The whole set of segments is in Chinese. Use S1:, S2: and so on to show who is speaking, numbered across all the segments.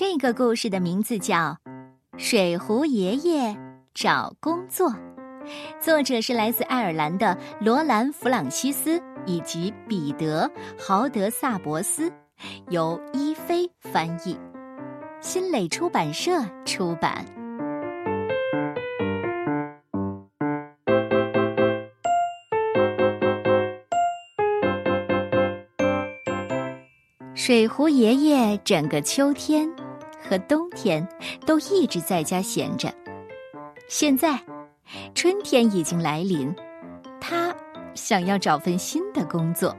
S1: 这个故事的名字叫《水壶爷爷找工作》，作者是来自爱尔兰的罗兰·弗朗西斯以及彼得·豪德萨博斯，由伊菲翻译，新蕾出版社出版。水壶爷爷整个秋天和冬天都一直在家闲着。现在，春天已经来临，他想要找份新的工作。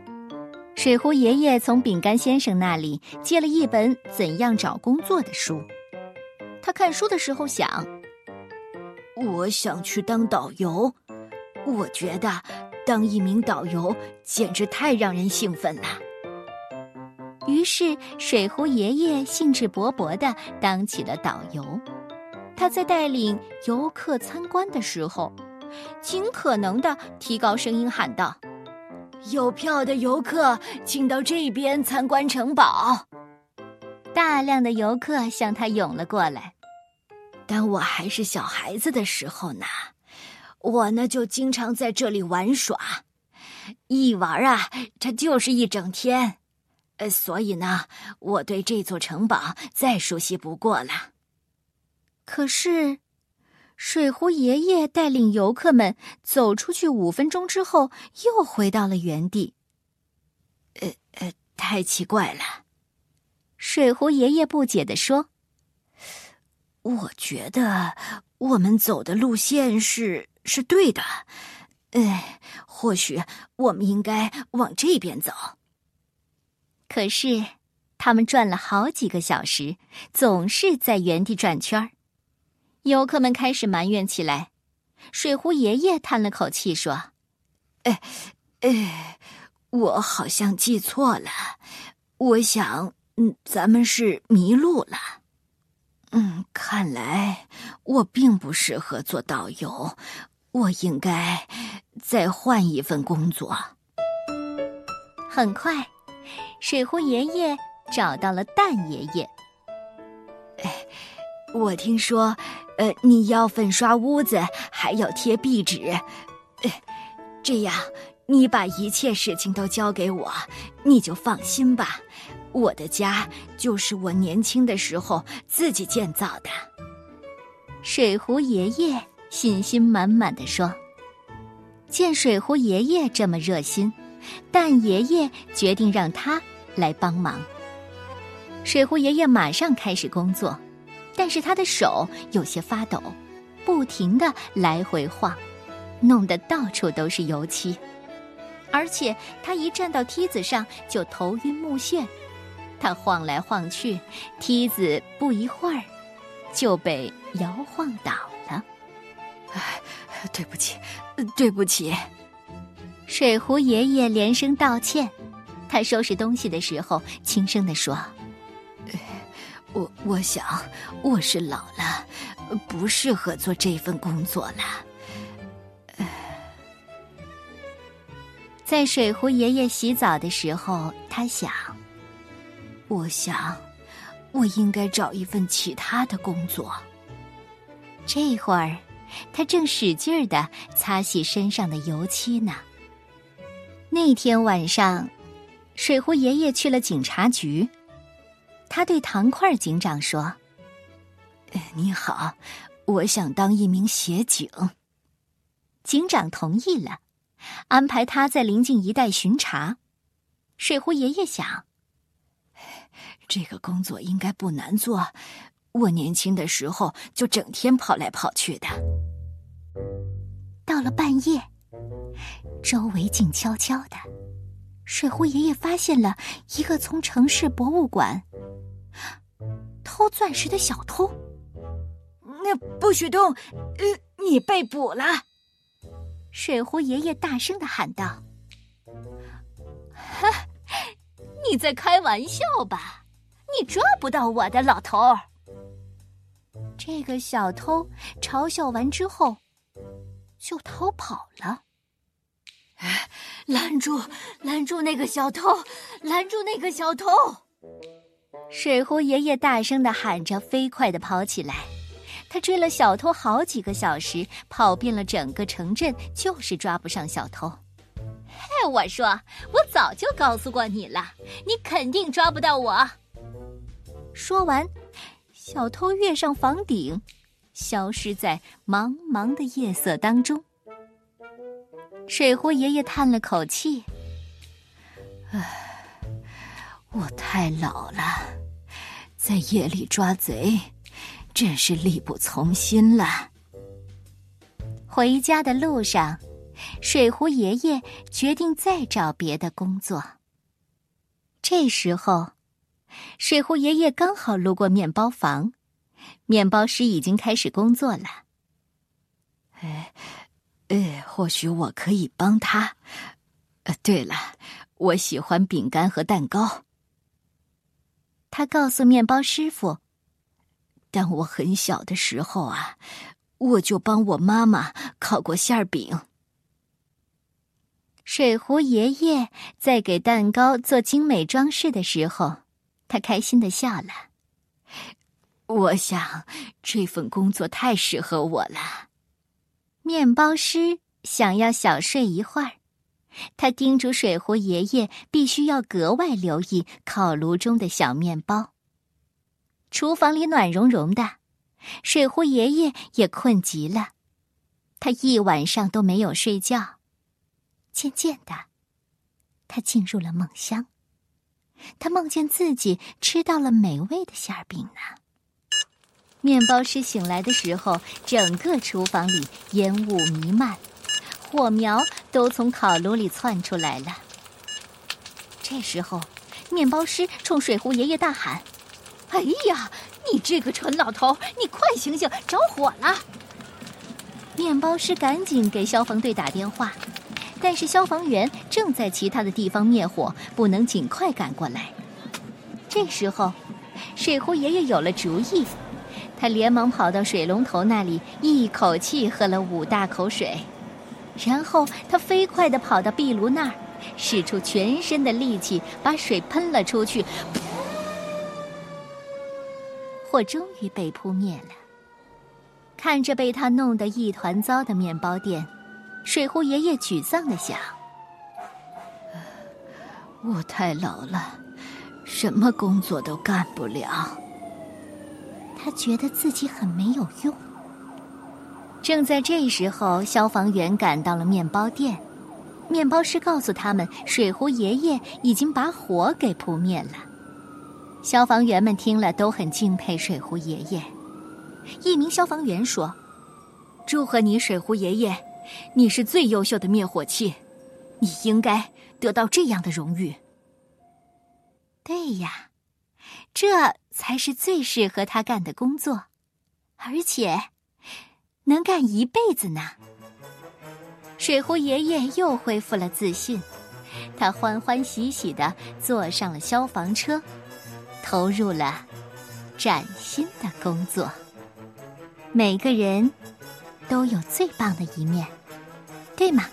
S1: 水壶爷爷从饼干先生那里借了一本《怎样找工作》的书。他看书的时候想：“
S2: 我想去当导游，我觉得当一名导游简直太让人兴奋了。”
S1: 于是，水壶爷爷兴致勃勃地当起了导游。他在带领游客参观的时候，尽可能地提高声音喊道：“
S2: 有票的游客，请到这边参观城堡。”
S1: 大量的游客向他涌了过来。
S2: 当我还是小孩子的时候呢，我呢就经常在这里玩耍，一玩啊，它就是一整天。呃，所以呢，我对这座城堡再熟悉不过了。
S1: 可是，水壶爷爷带领游客们走出去五分钟之后，又回到了原地。
S2: 呃呃，太奇怪了！
S1: 水壶爷爷不解地说：“
S2: 我觉得我们走的路线是是对的，哎，或许我们应该往这边走。”
S1: 可是，他们转了好几个小时，总是在原地转圈儿。游客们开始埋怨起来。水壶爷爷叹了口气说：“
S2: 哎，哎，我好像记错了。我想，嗯，咱们是迷路了。嗯，看来我并不适合做导游。我应该再换一份工作。”
S1: 很快。水壶爷爷找到了蛋爷爷。
S2: 哎，我听说，呃，你要粉刷屋子，还要贴壁纸，哎，这样你把一切事情都交给我，你就放心吧。我的家就是我年轻的时候自己建造的。
S1: 水壶爷爷信心满满的说：“见水壶爷爷这么热心。”蛋爷爷决定让他来帮忙。水壶爷爷马上开始工作，但是他的手有些发抖，不停的来回晃，弄得到处都是油漆。而且他一站到梯子上就头晕目眩，他晃来晃去，梯子不一会儿就被摇晃倒了。
S2: 哎，对不起，对不起。
S1: 水壶爷爷连声道歉，他收拾东西的时候轻声地说：“
S2: 我我想我是老了，不适合做这份工作了。”
S1: 在水壶爷爷洗澡的时候，他想：“
S2: 我想，我应该找一份其他的工作。”
S1: 这会儿，他正使劲儿的擦洗身上的油漆呢。那天晚上，水壶爷爷去了警察局。他对糖块警长说：“
S2: 你好，我想当一名协警。”
S1: 警长同意了，安排他在临近一带巡查。水壶爷爷想：“
S2: 这个工作应该不难做，我年轻的时候就整天跑来跑去的。”
S1: 到了半夜。周围静悄悄的，水壶爷爷发现了一个从城市博物馆偷钻石的小偷。
S2: 那不许动！呃，你被捕了！
S1: 水壶爷爷大声的喊道：“哈，你在开玩笑吧？你抓不到我的，老头！”这个小偷嘲笑完之后，就逃跑了。
S2: 拦住！拦住那个小偷！拦住那个小偷！
S1: 水壶爷爷大声的喊着，飞快的跑起来。他追了小偷好几个小时，跑遍了整个城镇，就是抓不上小偷。嘿，我说，我早就告诉过你了，你肯定抓不到我。说完，小偷跃上房顶，消失在茫茫的夜色当中。水壶爷爷叹了口气：“
S2: 唉，我太老了，在夜里抓贼。”真是力不从心了。
S1: 回家的路上，水壶爷爷决定再找别的工作。这时候，水壶爷爷刚好路过面包房，面包师已经开始工作了。
S2: 哎，呃，或许我可以帮他。呃，对了，我喜欢饼干和蛋糕。
S1: 他告诉面包师傅。
S2: 当我很小的时候啊，我就帮我妈妈烤过馅饼。
S1: 水壶爷爷在给蛋糕做精美装饰的时候，他开心的笑了。
S2: 我想这份工作太适合我了。
S1: 面包师想要小睡一会儿，他叮嘱水壶爷爷必须要格外留意烤炉中的小面包。厨房里暖融融的，水壶爷爷也困极了，他一晚上都没有睡觉。渐渐的，他进入了梦乡。他梦见自己吃到了美味的馅饼呢。面包师醒来的时候，整个厨房里烟雾弥漫，火苗都从烤炉里窜出来了。这时候，面包师冲水壶爷爷大喊。
S3: 哎呀，你这个蠢老头，你快醒醒，着火了！
S1: 面包师赶紧给消防队打电话，但是消防员正在其他的地方灭火，不能尽快赶过来。这时候，水壶爷爷有了主意，他连忙跑到水龙头那里，一口气喝了五大口水，然后他飞快地跑到壁炉那儿，使出全身的力气把水喷了出去。火终于被扑灭了。看着被他弄得一团糟的面包店，水壶爷爷沮丧的想：“
S2: 我太老了，什么工作都干不了。”
S1: 他觉得自己很没有用。正在这时候，消防员赶到了面包店，面包师告诉他们，水壶爷爷已经把火给扑灭了。消防员们听了都很敬佩水壶爷爷。一名消防员说：“
S3: 祝贺你，水壶爷爷，你是最优秀的灭火器，你应该得到这样的荣誉。”
S1: 对呀，这才是最适合他干的工作，而且能干一辈子呢。水壶爷爷又恢复了自信，他欢欢喜喜的坐上了消防车。投入了崭新的工作。每个人都有最棒的一面，对吗？